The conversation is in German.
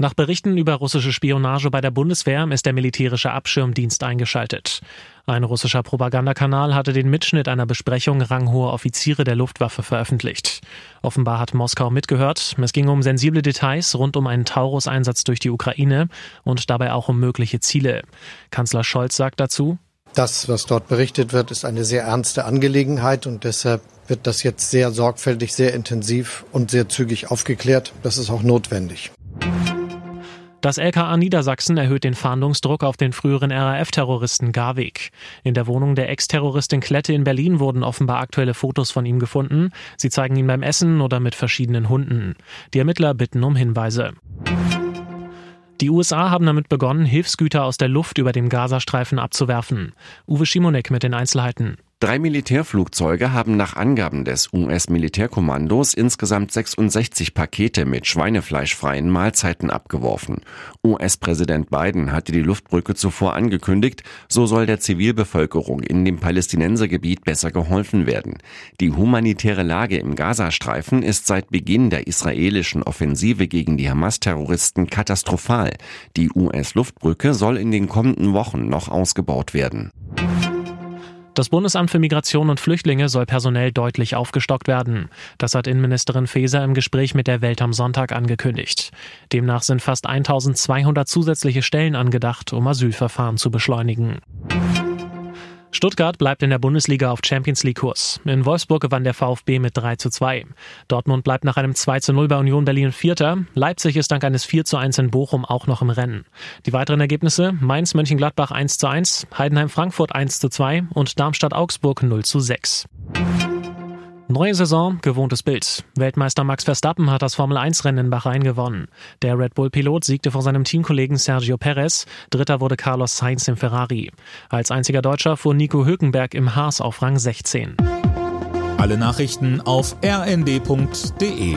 Nach Berichten über russische Spionage bei der Bundeswehr ist der militärische Abschirmdienst eingeschaltet. Ein russischer Propagandakanal hatte den Mitschnitt einer Besprechung ranghoher Offiziere der Luftwaffe veröffentlicht. Offenbar hat Moskau mitgehört. Es ging um sensible Details rund um einen Taurus-Einsatz durch die Ukraine und dabei auch um mögliche Ziele. Kanzler Scholz sagt dazu, das, was dort berichtet wird, ist eine sehr ernste Angelegenheit und deshalb wird das jetzt sehr sorgfältig, sehr intensiv und sehr zügig aufgeklärt. Das ist auch notwendig. Das LKA Niedersachsen erhöht den Fahndungsdruck auf den früheren RAF-Terroristen Garweg. In der Wohnung der Ex-Terroristin Klette in Berlin wurden offenbar aktuelle Fotos von ihm gefunden. Sie zeigen ihn beim Essen oder mit verschiedenen Hunden. Die Ermittler bitten um Hinweise. Die USA haben damit begonnen, Hilfsgüter aus der Luft über dem Gazastreifen abzuwerfen. Uwe Schimonek mit den Einzelheiten. Drei Militärflugzeuge haben nach Angaben des US-Militärkommandos insgesamt 66 Pakete mit schweinefleischfreien Mahlzeiten abgeworfen. US-Präsident Biden hatte die Luftbrücke zuvor angekündigt, so soll der Zivilbevölkerung in dem Palästinensergebiet besser geholfen werden. Die humanitäre Lage im Gazastreifen ist seit Beginn der israelischen Offensive gegen die Hamas-Terroristen katastrophal. Die US-Luftbrücke soll in den kommenden Wochen noch ausgebaut werden. Das Bundesamt für Migration und Flüchtlinge soll personell deutlich aufgestockt werden. Das hat Innenministerin Faeser im Gespräch mit der Welt am Sonntag angekündigt. Demnach sind fast 1200 zusätzliche Stellen angedacht, um Asylverfahren zu beschleunigen. Stuttgart bleibt in der Bundesliga auf Champions League Kurs. In Wolfsburg gewann der VfB mit 3 zu 2. Dortmund bleibt nach einem 2 zu 0 bei Union Berlin Vierter. Leipzig ist dank eines 4 zu 1 in Bochum auch noch im Rennen. Die weiteren Ergebnisse Mainz Mönchengladbach 1 zu 1, Heidenheim Frankfurt 1 zu 2 und Darmstadt Augsburg 0 zu 6. Neue Saison, gewohntes Bild. Weltmeister Max Verstappen hat das Formel-1-Rennen in Bahrain gewonnen. Der Red Bull-Pilot siegte vor seinem Teamkollegen Sergio Perez. Dritter wurde Carlos Sainz im Ferrari. Als einziger Deutscher fuhr Nico Hülkenberg im Haas auf Rang 16. Alle Nachrichten auf rnd.de